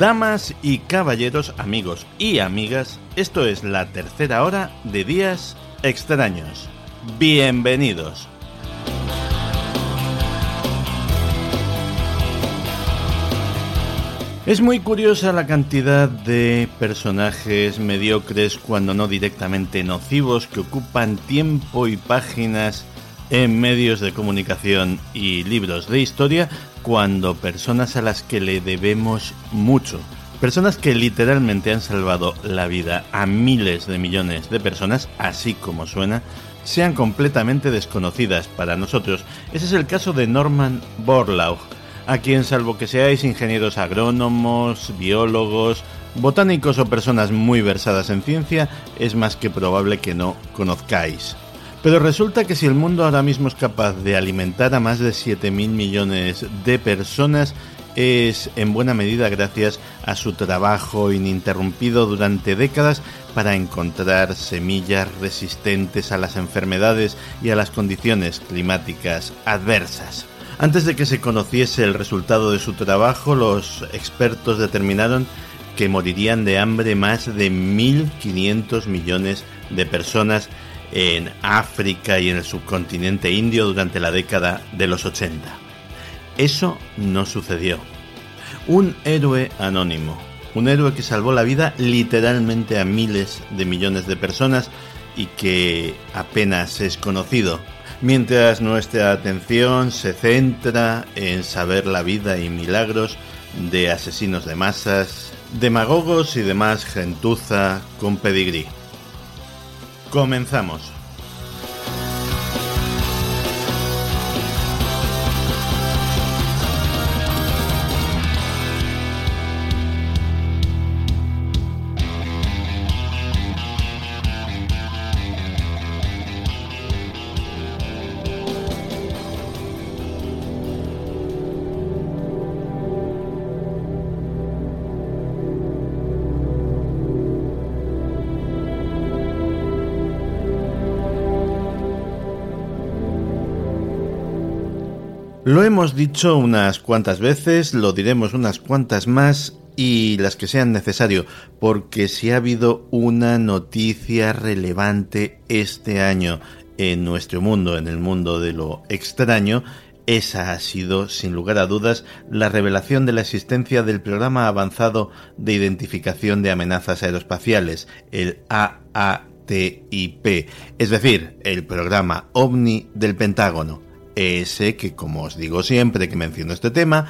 Damas y caballeros, amigos y amigas, esto es la tercera hora de Días Extraños. Bienvenidos. Es muy curiosa la cantidad de personajes mediocres, cuando no directamente nocivos, que ocupan tiempo y páginas en medios de comunicación y libros de historia, cuando personas a las que le debemos mucho, personas que literalmente han salvado la vida a miles de millones de personas, así como suena, sean completamente desconocidas para nosotros. Ese es el caso de Norman Borlaug a quien salvo que seáis ingenieros agrónomos, biólogos, botánicos o personas muy versadas en ciencia, es más que probable que no conozcáis. Pero resulta que si el mundo ahora mismo es capaz de alimentar a más de 7.000 millones de personas, es en buena medida gracias a su trabajo ininterrumpido durante décadas para encontrar semillas resistentes a las enfermedades y a las condiciones climáticas adversas. Antes de que se conociese el resultado de su trabajo, los expertos determinaron que morirían de hambre más de 1.500 millones de personas en África y en el subcontinente indio durante la década de los 80. Eso no sucedió. Un héroe anónimo, un héroe que salvó la vida literalmente a miles de millones de personas y que apenas es conocido mientras nuestra atención se centra en saber la vida y milagros de asesinos de masas, demagogos y demás gentuza con pedigrí. Comenzamos. Lo hemos dicho unas cuantas veces, lo diremos unas cuantas más y las que sean necesario, porque si ha habido una noticia relevante este año en nuestro mundo, en el mundo de lo extraño, esa ha sido, sin lugar a dudas, la revelación de la existencia del programa avanzado de identificación de amenazas aeroespaciales, el AATIP, es decir, el programa OVNI del Pentágono ese que, como os digo siempre que menciono este tema,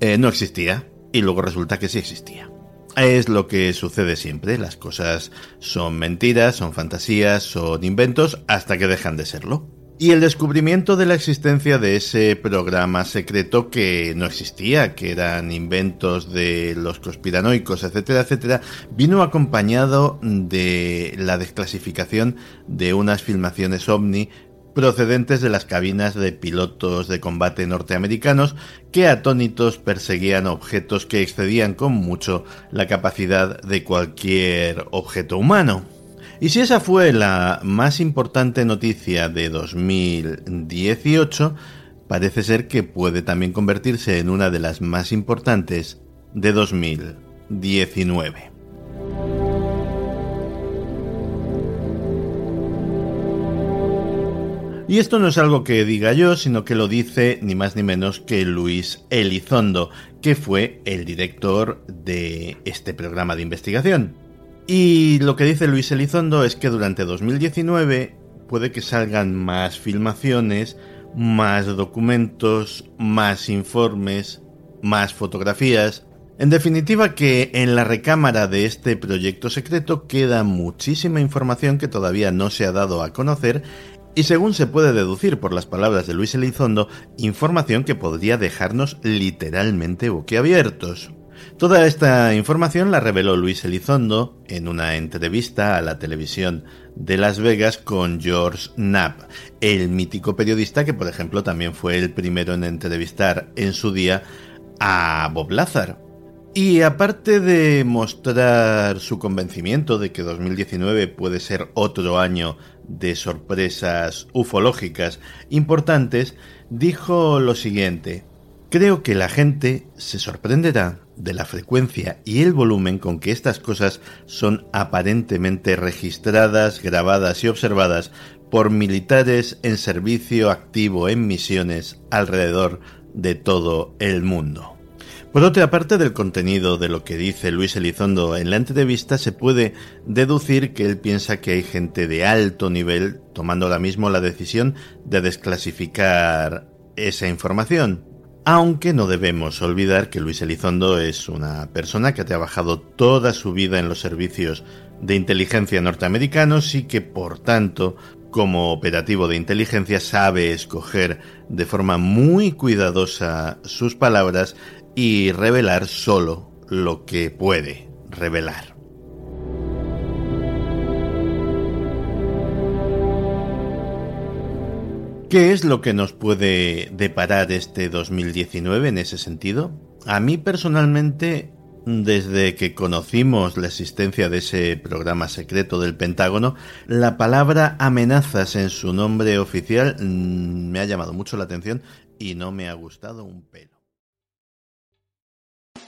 eh, no existía y luego resulta que sí existía. Es lo que sucede siempre, las cosas son mentiras, son fantasías, son inventos, hasta que dejan de serlo. Y el descubrimiento de la existencia de ese programa secreto que no existía, que eran inventos de los conspiranoicos, etcétera, etcétera, vino acompañado de la desclasificación de unas filmaciones ovni procedentes de las cabinas de pilotos de combate norteamericanos que atónitos perseguían objetos que excedían con mucho la capacidad de cualquier objeto humano. Y si esa fue la más importante noticia de 2018, parece ser que puede también convertirse en una de las más importantes de 2019. Y esto no es algo que diga yo, sino que lo dice ni más ni menos que Luis Elizondo, que fue el director de este programa de investigación. Y lo que dice Luis Elizondo es que durante 2019 puede que salgan más filmaciones, más documentos, más informes, más fotografías. En definitiva que en la recámara de este proyecto secreto queda muchísima información que todavía no se ha dado a conocer y según se puede deducir por las palabras de Luis Elizondo, información que podría dejarnos literalmente boquiabiertos. Toda esta información la reveló Luis Elizondo en una entrevista a la televisión de Las Vegas con George Knapp, el mítico periodista que por ejemplo también fue el primero en entrevistar en su día a Bob Lazar. Y aparte de mostrar su convencimiento de que 2019 puede ser otro año de sorpresas ufológicas importantes, dijo lo siguiente. Creo que la gente se sorprenderá de la frecuencia y el volumen con que estas cosas son aparentemente registradas, grabadas y observadas por militares en servicio activo en misiones alrededor de todo el mundo. Por otra parte del contenido de lo que dice Luis Elizondo en la entrevista se puede deducir que él piensa que hay gente de alto nivel tomando ahora mismo la decisión de desclasificar esa información. Aunque no debemos olvidar que Luis Elizondo es una persona que ha trabajado toda su vida en los servicios de inteligencia norteamericanos y que por tanto como operativo de inteligencia sabe escoger de forma muy cuidadosa sus palabras y revelar solo lo que puede revelar. ¿Qué es lo que nos puede deparar este 2019 en ese sentido? A mí personalmente desde que conocimos la existencia de ese programa secreto del Pentágono, la palabra amenazas en su nombre oficial mm, me ha llamado mucho la atención y no me ha gustado un pelo.